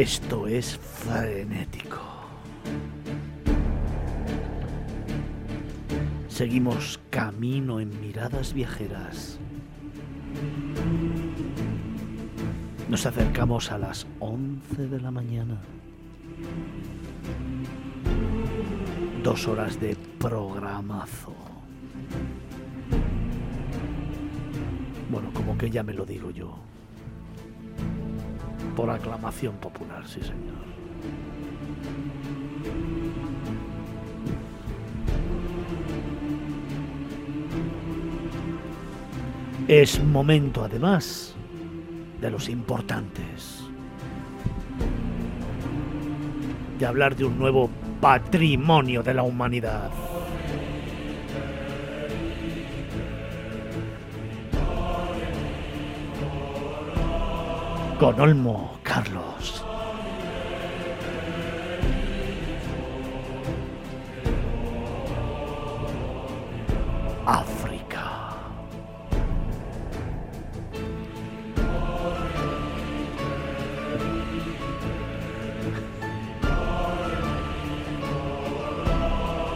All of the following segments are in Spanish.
Esto es frenético. Seguimos camino en miradas viajeras. Nos acercamos a las 11 de la mañana. Dos horas de programazo. Bueno, como que ya me lo digo yo. Por aclamación popular, sí señor. Es momento, además, de los importantes. De hablar de un nuevo patrimonio de la humanidad. Con Olmo, Carlos.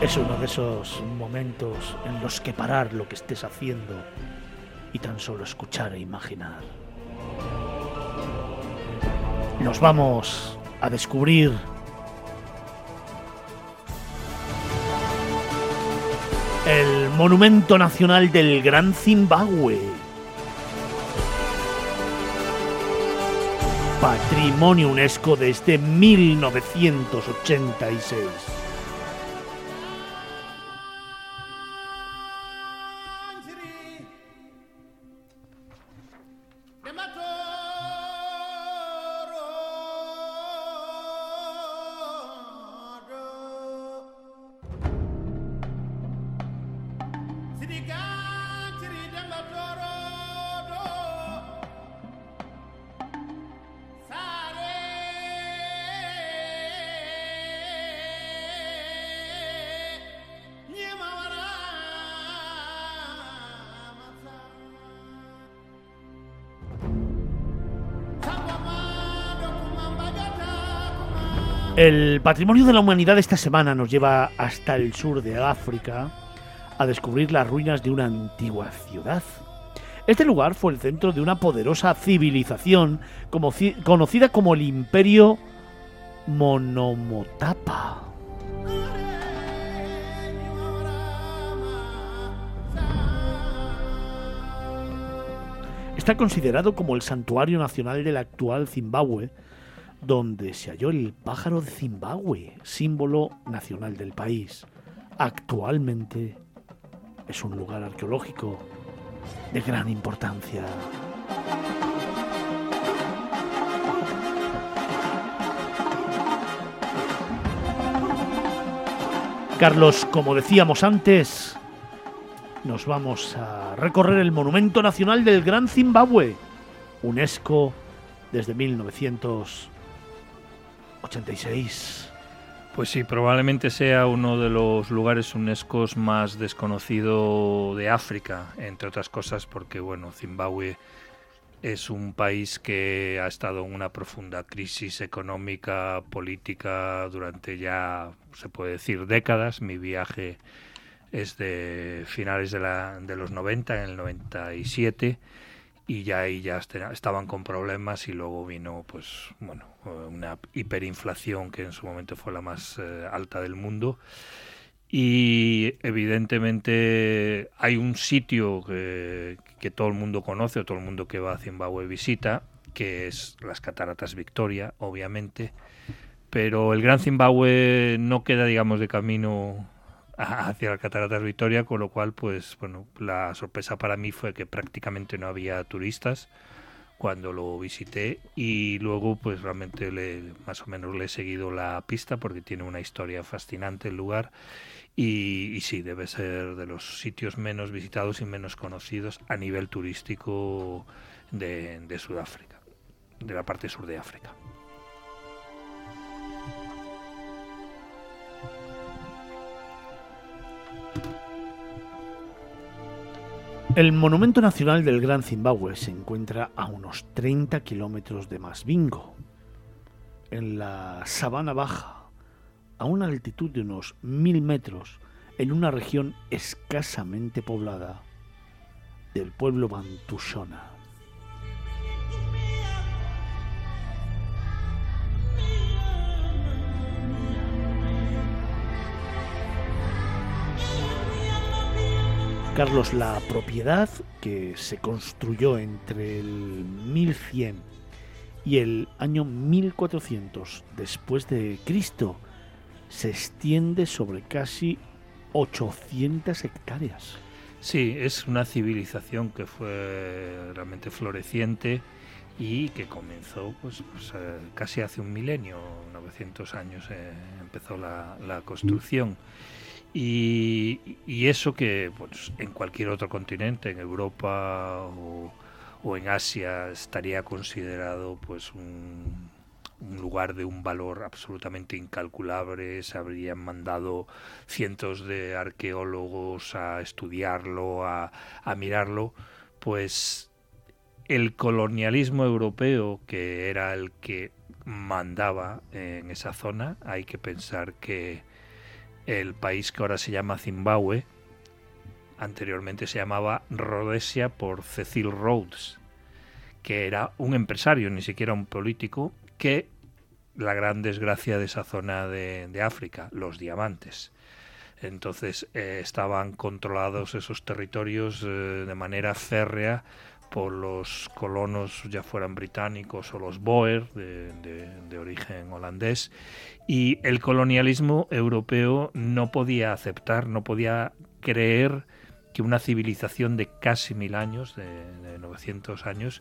Es uno de esos momentos en los que parar lo que estés haciendo y tan solo escuchar e imaginar. Nos vamos a descubrir el Monumento Nacional del Gran Zimbabue. Patrimonio UNESCO desde 1986. El patrimonio de la humanidad esta semana nos lleva hasta el sur de África a descubrir las ruinas de una antigua ciudad. Este lugar fue el centro de una poderosa civilización conocida como el Imperio Monomotapa. Está considerado como el santuario nacional del actual Zimbabue donde se halló el pájaro de Zimbabue, símbolo nacional del país. Actualmente es un lugar arqueológico de gran importancia. Carlos, como decíamos antes, nos vamos a recorrer el Monumento Nacional del Gran Zimbabue, UNESCO desde 1900 86. Pues sí, probablemente sea uno de los lugares UNESCO más desconocido de África, entre otras cosas porque, bueno, Zimbabue es un país que ha estado en una profunda crisis económica, política durante ya, se puede decir, décadas. Mi viaje es de finales de, la, de los 90, en el 97 y ya ahí ya estaban con problemas y luego vino pues bueno una hiperinflación que en su momento fue la más eh, alta del mundo. Y evidentemente hay un sitio que, que, todo el mundo conoce o todo el mundo que va a Zimbabue visita que es las cataratas Victoria obviamente. Pero el Gran Zimbabue no queda digamos de camino hacia la Cataratas Victoria, con lo cual, pues bueno, la sorpresa para mí fue que prácticamente no había turistas cuando lo visité y luego pues realmente le, más o menos le he seguido la pista porque tiene una historia fascinante el lugar y, sí, debe ser de los sitios menos visitados y menos conocidos a nivel turístico de Sudáfrica, de la parte sur de África. El Monumento Nacional del Gran Zimbabue se encuentra a unos 30 kilómetros de Masvingo, en la sabana baja, a una altitud de unos mil metros, en una región escasamente poblada del pueblo Bantushona. Carlos, la propiedad que se construyó entre el 1100 y el año 1400 después de Cristo se extiende sobre casi 800 hectáreas. Sí, es una civilización que fue realmente floreciente y que comenzó pues, pues eh, casi hace un milenio, 900 años eh, empezó la, la construcción. Y, eso que pues, en cualquier otro continente, en Europa o, en Asia, estaría considerado pues un, lugar de un valor absolutamente incalculable. Se habrían mandado cientos de arqueólogos a estudiarlo, a mirarlo. Pues el colonialismo europeo, que era el que mandaba en esa zona, hay que pensar que el país que ahora se llama Zimbabue, anteriormente se llamaba Rhodesia por Cecil Rhodes, que era un empresario, ni siquiera un político, que la gran desgracia de esa zona de, África, los diamantes. Entonces eh, estaban controlados esos territorios eh, de manera férrea por los colonos, ya fueran británicos o los Boer, de, origen holandés, y el colonialismo europeo no podía aceptar, no podía creer que una civilización de casi mil años, de, de 900 años,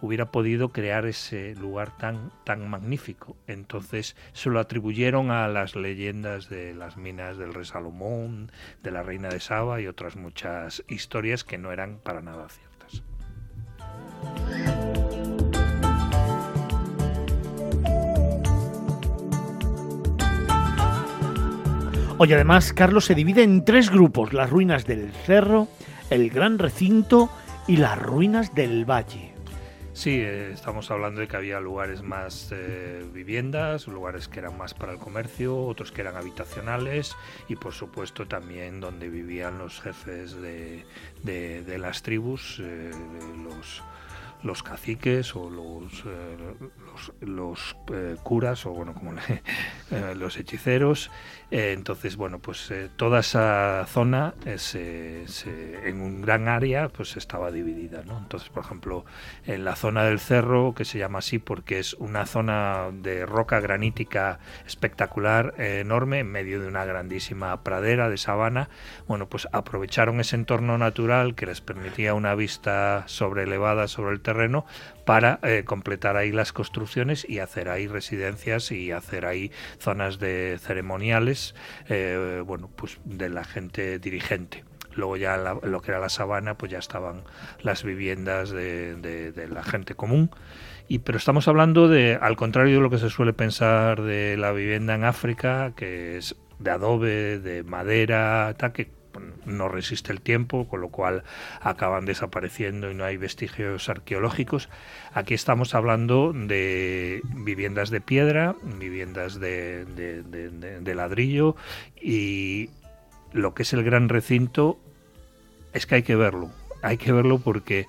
hubiera podido crear ese lugar tan, tan magnífico. Entonces se lo atribuyeron a las leyendas de las minas del rey Salomón, de la reina de Saba y otras muchas historias que no eran para nada ciertas. Hoy además Carlos se divide en tres grupos, las ruinas del cerro, el gran recinto y las ruinas del valle. Sí, eh, estamos hablando de que había lugares más eh, viviendas, lugares que eran más para el comercio, otros que eran habitacionales y por supuesto también donde vivían los jefes de, las tribus, eh, los, los caciques o los, eh, los, eh, curas o bueno como eh, los hechiceros entonces bueno pues toda esa zona en un gran área pues estaba dividida ¿no? entonces por ejemplo en la zona del cerro que se llama así porque es una zona de roca granítica espectacular enorme en medio de una grandísima pradera de sabana bueno pues aprovecharon ese entorno natural que les permitía una vista sobre elevada sobre el terreno terreno para eh, completar ahí las construcciones y hacer ahí residencias y hacer ahí zonas de ceremoniales, eh, bueno, pues de la gente dirigente. Luego ya lo que era la sabana, pues ya estaban las viviendas de, la gente común. Y, pero estamos hablando de, al contrario de lo que se suele pensar de la vivienda en África, que es de adobe, de madera, tal, que no resiste el tiempo, con lo cual acaban desapareciendo y no hay vestigios arqueológicos. Aquí estamos hablando de viviendas de piedra, viviendas de, de, ladrillo y lo que es el gran recinto es que hay que verlo, hay que verlo porque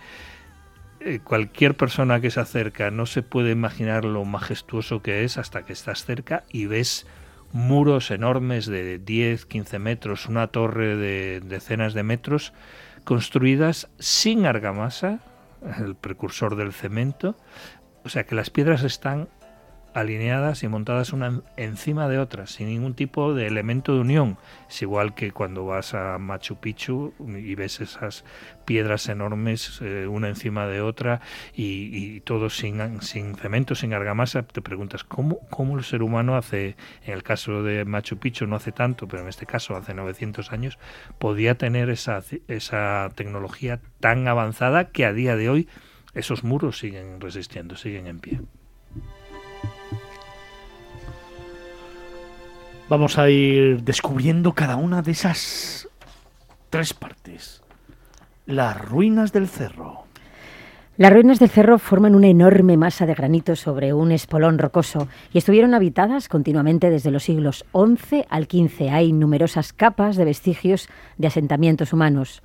eh, cualquier persona que se acerca no se puede imaginar lo majestuoso que es hasta que estás cerca y ves muros enormes de 10, 15 metros, una torre de decenas de metros, construidas sin argamasa, el precursor del cemento, o sea que las piedras están alineadas y montadas una encima de otras, sin ningún tipo de elemento de unión. Es igual que cuando vas a Machu Picchu y ves esas piedras enormes eh, una encima de otra y, todo sin, sin cemento, sin argamasa, te preguntas ¿cómo, cómo el ser humano hace, en el caso de Machu Picchu no hace tanto, pero en este caso hace 900 años, podía tener esa, esa tecnología tan avanzada que a día de hoy esos muros siguen resistiendo, siguen en pie. Vamos a ir descubriendo cada una de esas tres partes. Las ruinas del cerro. Las ruinas del cerro forman una enorme masa de granito sobre un espolón rocoso y estuvieron habitadas continuamente desde los siglos XI al XV. Hay numerosas capas de vestigios de asentamientos humanos.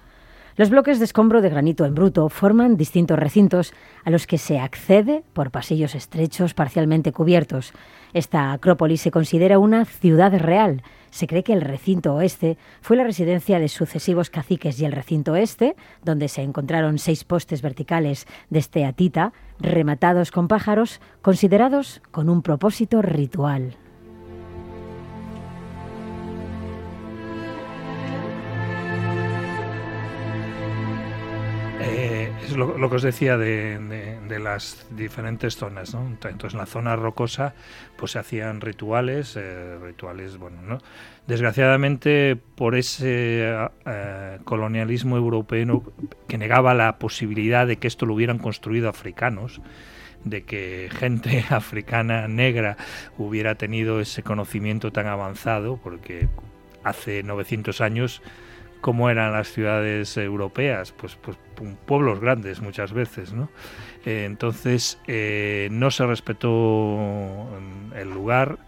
Los bloques de escombro de granito en bruto forman distintos recintos a los que se accede por pasillos estrechos parcialmente cubiertos. Esta acrópolis se considera una ciudad real. Se cree que el recinto oeste fue la residencia de sucesivos caciques y el recinto este, donde se encontraron seis postes verticales de esteatita rematados con pájaros, considerados con un propósito ritual. Es lo, que os decía de, las diferentes zonas, ¿no? Entonces, en la zona rocosa, pues se hacían rituales, eh, rituales, bueno, ¿no? Desgraciadamente, por ese eh, colonialismo europeo que negaba la posibilidad de que esto lo hubieran construido africanos, de que gente africana negra hubiera tenido ese conocimiento tan avanzado, porque hace 900 años cómo eran las ciudades europeas, pues, pues pueblos grandes muchas veces, ¿no? Eh, entonces eh, no se respetó el lugar,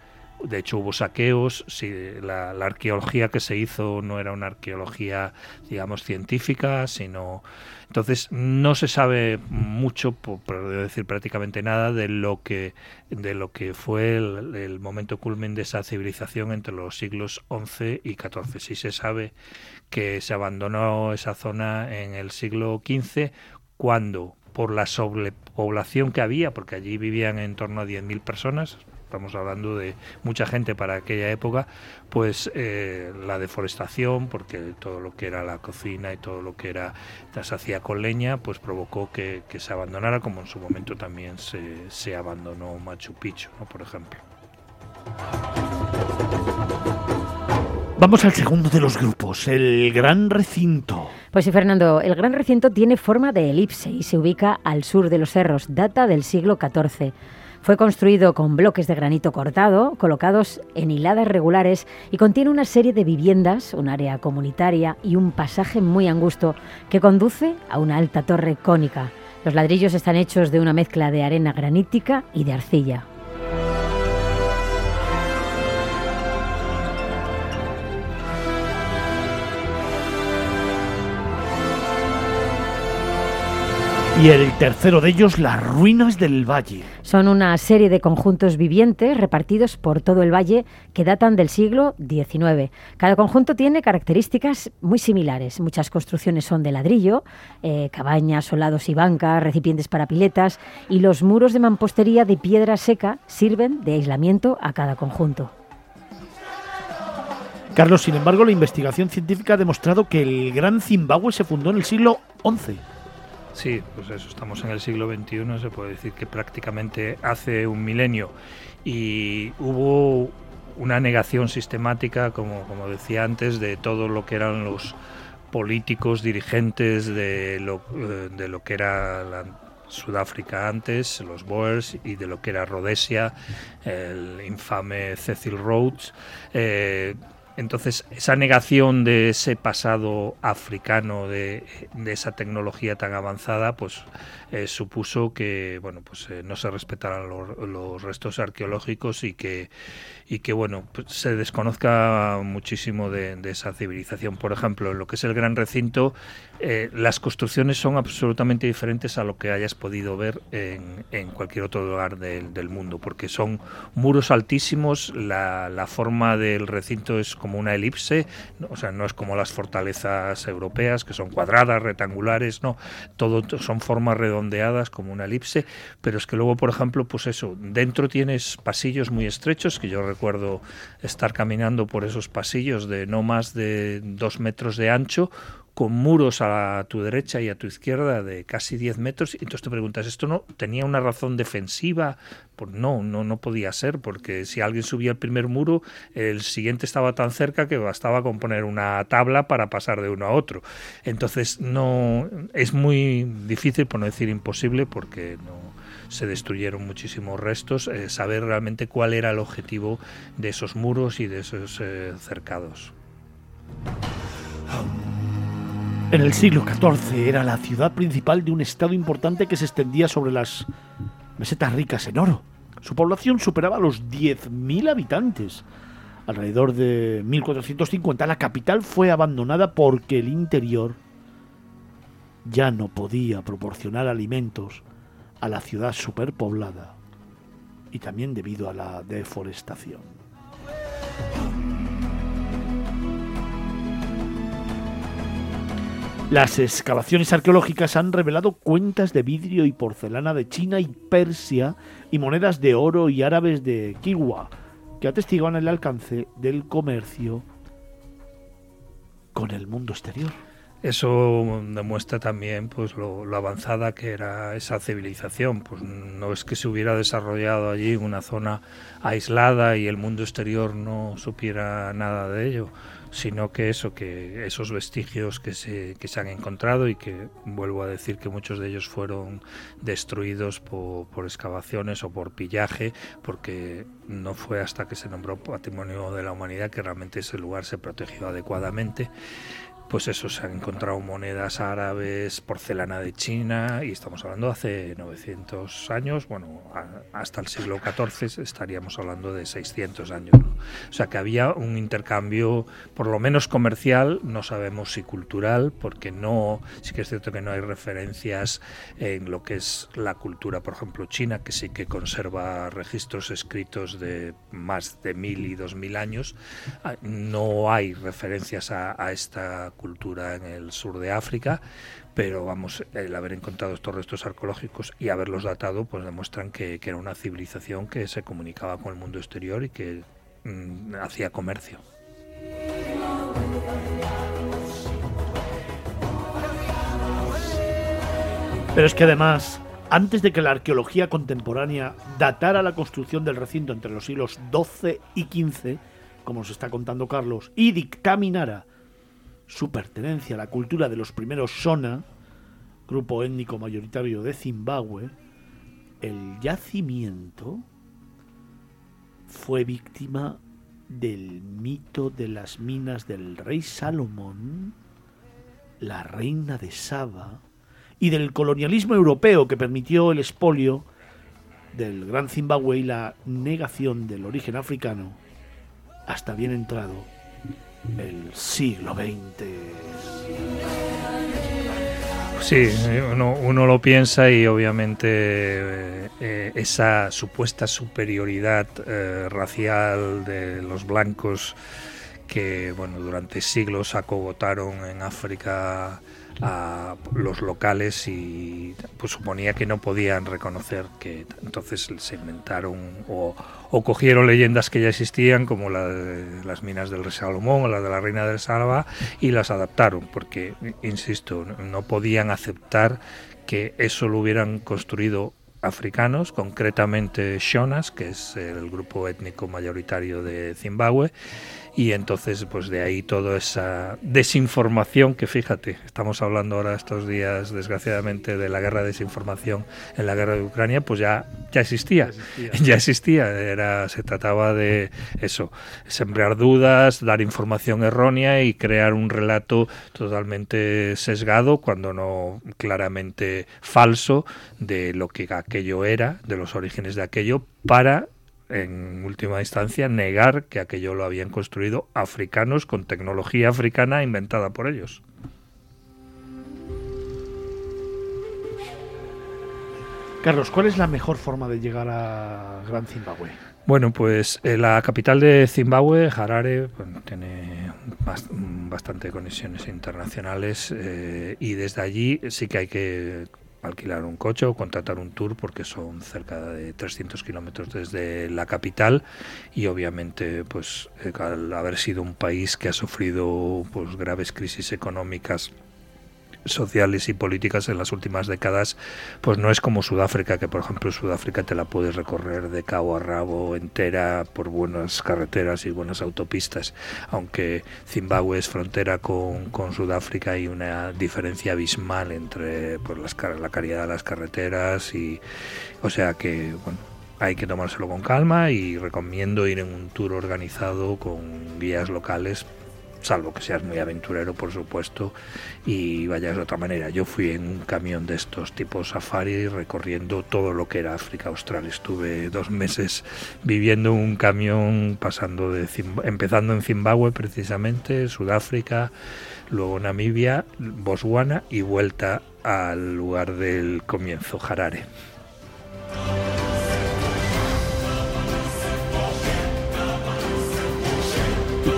de hecho hubo saqueos, si la, la, arqueología que se hizo no era una arqueología, digamos, científica, sino entonces no se sabe mucho, por, decir prácticamente nada, de lo que de lo que fue el, momento culmen de esa civilización entre los siglos XI y XIV. Sí se sabe que se abandonó esa zona en el siglo XV cuando por la sobrepoblación que había, porque allí vivían en torno a 10.000 personas, estamos hablando de mucha gente para aquella época, pues eh, la deforestación, porque todo lo que era la cocina y todo lo que era se hacía con leña, pues provocó que, se abandonara, como en su momento también se, se abandonó Machu Picchu, ¿no? por ejemplo. Vamos al segundo de los grupos, el Gran Recinto. Pues sí, Fernando, el Gran Recinto tiene forma de elipse y se ubica al sur de los cerros, data del siglo XIV. Fue construido con bloques de granito cortado, colocados en hiladas regulares y contiene una serie de viviendas, un área comunitaria y un pasaje muy angusto que conduce a una alta torre cónica. Los ladrillos están hechos de una mezcla de arena granítica y de arcilla. Y el tercero de ellos, las ruinas del valle. Son una serie de conjuntos vivientes repartidos por todo el valle que datan del siglo XIX. Cada conjunto tiene características muy similares. Muchas construcciones son de ladrillo, eh, cabañas, solados y bancas, recipientes para piletas y los muros de mampostería de piedra seca sirven de aislamiento a cada conjunto. Carlos, sin embargo, la investigación científica ha demostrado que el Gran Zimbabue se fundó en el siglo XI. Sí, pues eso, estamos en el siglo XXI, se puede decir que prácticamente hace un milenio y hubo una negación sistemática, como, como decía antes, de todo lo que eran los políticos dirigentes de lo, eh, de lo que era Sudáfrica antes, los Boers, y de lo que era Rhodesia, el infame Cecil Rhodes. Eh, entonces, esa negación de ese pasado africano, de, esa tecnología tan avanzada, pues eh, supuso que bueno, pues eh, no se respetaran los, restos arqueológicos y que y que bueno, pues, se desconozca muchísimo de, esa civilización. Por ejemplo, en lo que es el gran recinto, eh, las construcciones son absolutamente diferentes a lo que hayas podido ver en, cualquier otro lugar del, mundo, porque son muros altísimos, la, la, forma del recinto es como una elipse, o sea, no es como las fortalezas europeas, que son cuadradas, rectangulares, no, todo son formas redondeadas como una elipse, pero es que luego, por ejemplo, pues eso, dentro tienes pasillos muy estrechos, que yo recuerdo recuerdo estar caminando por esos pasillos de no más de dos metros de ancho, con muros a tu derecha y a tu izquierda de casi 10 metros, y entonces te preguntas, ¿esto no tenía una razón defensiva? Pues no, no, no podía ser, porque si alguien subía el primer muro, el siguiente estaba tan cerca que bastaba con poner una tabla para pasar de uno a otro. Entonces no es muy difícil, por no decir imposible, porque no se destruyeron muchísimos restos, eh, saber realmente cuál era el objetivo de esos muros y de esos eh, cercados. En el siglo XIV era la ciudad principal de un estado importante que se extendía sobre las mesetas ricas en oro. Su población superaba los 10.000 habitantes. Alrededor de 1450 la capital fue abandonada porque el interior ya no podía proporcionar alimentos a la ciudad superpoblada y también debido a la deforestación. Las excavaciones arqueológicas han revelado cuentas de vidrio y porcelana de China y Persia y monedas de oro y árabes de Kiwa, que atestiguan el alcance del comercio con el mundo exterior. Eso demuestra también pues lo, avanzada que era esa civilización. Pues no es que se hubiera desarrollado allí una zona aislada y el mundo exterior no supiera nada de ello sino que eso, que esos vestigios que se, que se han encontrado y que vuelvo a decir que muchos de ellos fueron destruidos por, por excavaciones o por pillaje, porque no fue hasta que se nombró Patrimonio de la Humanidad que realmente ese lugar se protegió adecuadamente pues eso, se han encontrado monedas árabes, porcelana de China, y estamos hablando hace 900 años, bueno, hasta el siglo XIV estaríamos hablando de 600 años. O sea que había un intercambio, por lo menos comercial, no sabemos si cultural, porque no, sí que es cierto que no hay referencias en lo que es la cultura, por ejemplo, china, que sí que conserva registros escritos de más de mil y dos mil años. Ah, no hay referencias a, a esta cultura en el sur de África, pero vamos, el haber encontrado estos restos arqueológicos y haberlos datado, pues demuestran que, era una civilización que se comunicaba con el mundo exterior y que mm, hacía comercio. Pero es que además, antes de que la arqueología contemporánea datara la construcción del recinto entre los siglos XII y XV, como nos está contando Carlos, y dictaminara su pertenencia a la cultura de los primeros Shona, grupo étnico mayoritario de Zimbabue, el yacimiento fue víctima del mito de las minas del rey Salomón, la reina de Saba y del colonialismo europeo que permitió el expolio del Gran Zimbabue y la negación del origen africano hasta bien entrado el siglo XX. Sí, uno, lo piensa y obviamente eh, eh, esa supuesta superioridad eh, racial de los blancos que bueno durante siglos acogotaron en África a los locales y pues suponía que no podían reconocer que entonces se inventaron o, cogieron leyendas que ya existían como la de las minas del rey Salomón o la de la reina del Salva y las adaptaron porque insisto no podían aceptar que eso lo hubieran construido africanos, concretamente Shonas, que es el grupo étnico mayoritario de Zimbabue, y entonces pues de ahí toda esa desinformación que fíjate, estamos hablando ahora estos días desgraciadamente de la guerra de desinformación en la guerra de Ucrania, pues ya ya existía, ya existía, era se trataba de eso, sembrar dudas, dar información errónea y crear un relato totalmente sesgado cuando no claramente falso de lo que aquello era, de los orígenes de aquello para en última instancia, negar que aquello lo habían construido africanos con tecnología africana inventada por ellos. Carlos, ¿cuál es la mejor forma de llegar a Gran Zimbabue? Bueno, pues eh, la capital de Zimbabue, Harare, tiene bastante conexiones internacionales eh, y desde allí sí que hay que alquilar un coche o contratar un tour porque son cerca de 300 kilómetros desde la capital y obviamente pues eh, al haber sido un país que ha sufrido pues graves crisis económicas sociales y políticas en las últimas décadas, pues no es como Sudáfrica, que por ejemplo Sudáfrica te la puedes recorrer de cabo a rabo entera por buenas carreteras y buenas autopistas, aunque Zimbabue es frontera con, Sudáfrica y una diferencia abismal entre pues, las, la calidad de las carreteras y o sea que hay que tomárselo con calma y recomiendo ir en un tour organizado con guías locales salvo que seas muy aventurero, por supuesto, y vayas de otra manera. Yo fui en un camión de estos tipos safari recorriendo todo lo que era África Austral. Estuve dos meses viviendo en un camión, pasando de empezando en Zimbabue precisamente, Sudáfrica, luego Namibia, Botswana y vuelta al lugar del comienzo, Harare.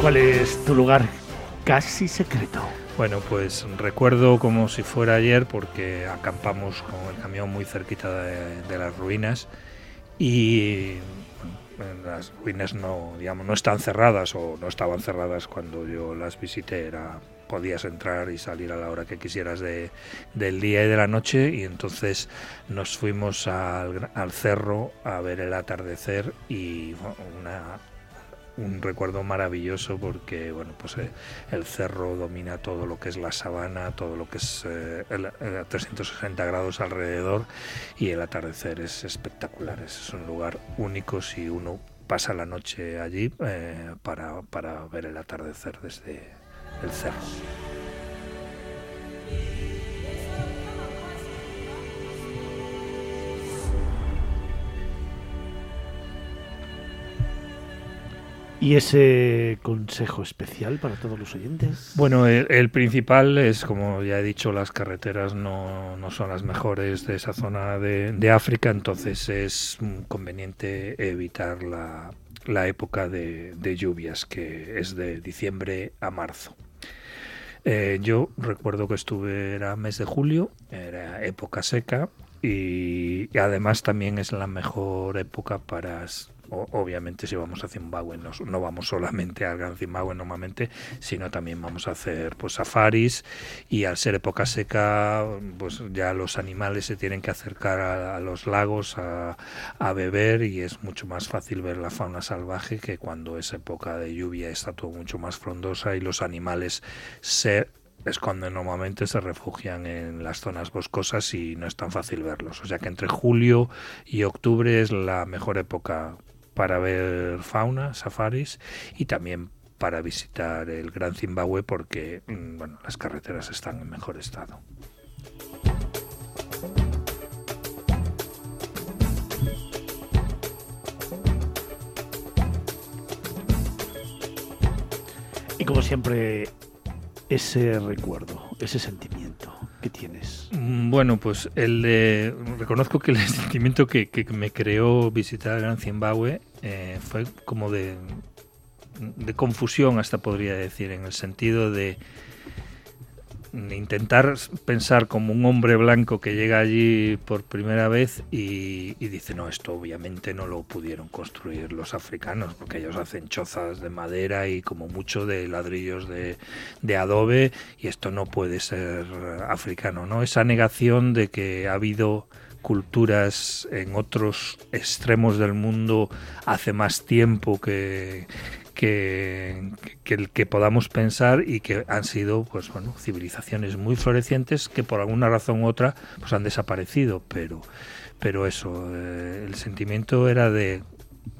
Cuál es tu lugar casi secreto? Bueno, pues recuerdo como si fuera ayer porque acampamos con el camión muy cerquita de, las ruinas y las ruinas no, digamos, no están cerradas o no estaban cerradas cuando yo las visité, era podías entrar y salir a la hora que quisieras de, del día y de la noche y entonces nos fuimos al, al cerro a ver el atardecer y una un recuerdo maravilloso porque bueno pues eh, el cerro domina todo lo que es la sabana todo lo que es eh, el, 360 grados alrededor y el atardecer es espectacular. Es un lugar único si uno pasa la noche allí eh, para, para ver el atardecer desde el cerro ¿Y ese consejo especial para todos los oyentes? Bueno, el, principal es, como ya he dicho, las carreteras no, no son las mejores de esa zona de, de, África, entonces es conveniente evitar la, la época de, lluvias, que es de diciembre a marzo. Eh, yo recuerdo que estuve, era mes de julio, era época seca, y, además también es la mejor época para obviamente si vamos a Zimbabue no, no, vamos solamente al Gran Zimbabue normalmente, sino también vamos a hacer pues safaris y al ser época seca pues ya los animales se tienen que acercar a, los lagos a, a, beber y es mucho más fácil ver la fauna salvaje que cuando es época de lluvia está todo mucho más frondosa y los animales se es cuando normalmente se refugian en las zonas boscosas y no es tan fácil verlos. O sea que entre julio y octubre es la mejor época para ver fauna, safaris y también para visitar el Gran Zimbabue porque mm, las carreteras están en mejor estado. Y como siempre, ese recuerdo, ese sentimiento que tienes? Mm, bueno, pues. Reconozco que el sentimiento que, me creó visitar Gran Zimbabue eh, fue como de confusión, hasta podría decir, en el sentido de intentar pensar como un hombre blanco que llega allí por primera vez y, dice, no, esto obviamente no lo pudieron construir los africanos, porque ellos hacen chozas de madera y como mucho de ladrillos de, de adobe, y esto no puede ser africano, ¿no? Esa negación de que ha habido culturas en otros extremos del mundo hace más tiempo que, que, que, podamos pensar y que han sido pues bueno civilizaciones muy florecientes que por alguna razón u otra pues han desaparecido pero pero eso eh, el sentimiento era de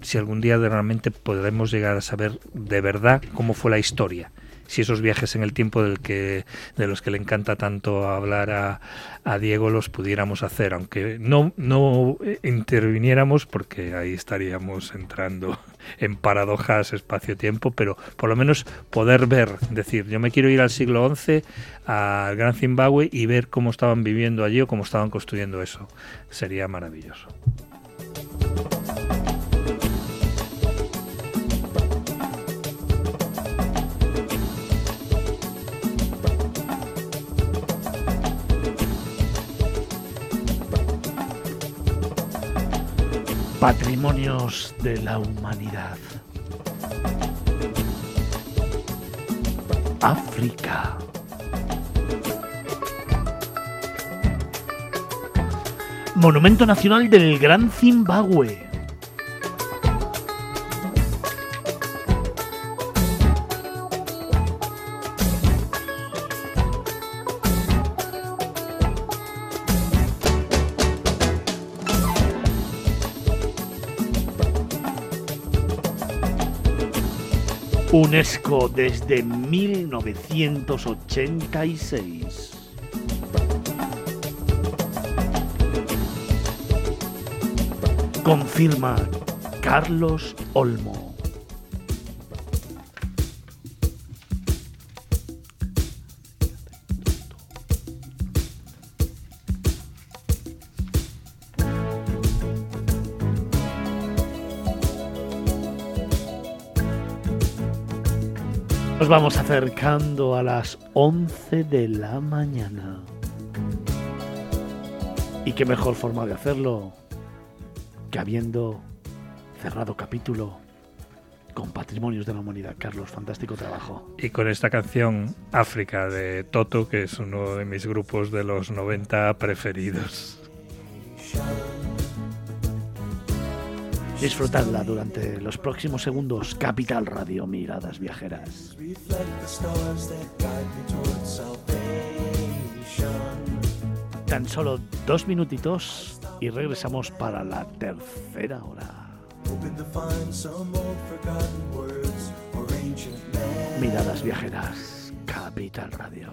si algún día realmente podremos llegar a saber de verdad cómo fue la historia si esos viajes en el tiempo del que, de los que le encanta tanto hablar a, a Diego los pudiéramos hacer, aunque no, no interviniéramos porque ahí estaríamos entrando en paradojas espacio-tiempo, pero por lo menos poder ver, decir, yo me quiero ir al siglo XI, al Gran Zimbabue y ver cómo estaban viviendo allí o cómo estaban construyendo eso. Sería maravilloso. Patrimonios de la humanidad. África. Monumento Nacional del Gran Zimbabue. UNESCO desde 1986. Confirma Carlos Olmo. Nos vamos acercando a las 11 de la mañana. ¿Y qué mejor forma de hacerlo que habiendo cerrado capítulo con Patrimonios de la Humanidad? Carlos, fantástico trabajo. Y con esta canción África de Toto, que es uno de mis grupos de los 90 preferidos. Disfrutadla durante los próximos segundos. Capital Radio, miradas viajeras. Tan solo dos minutitos y regresamos para la tercera hora. Miradas viajeras, Capital Radio.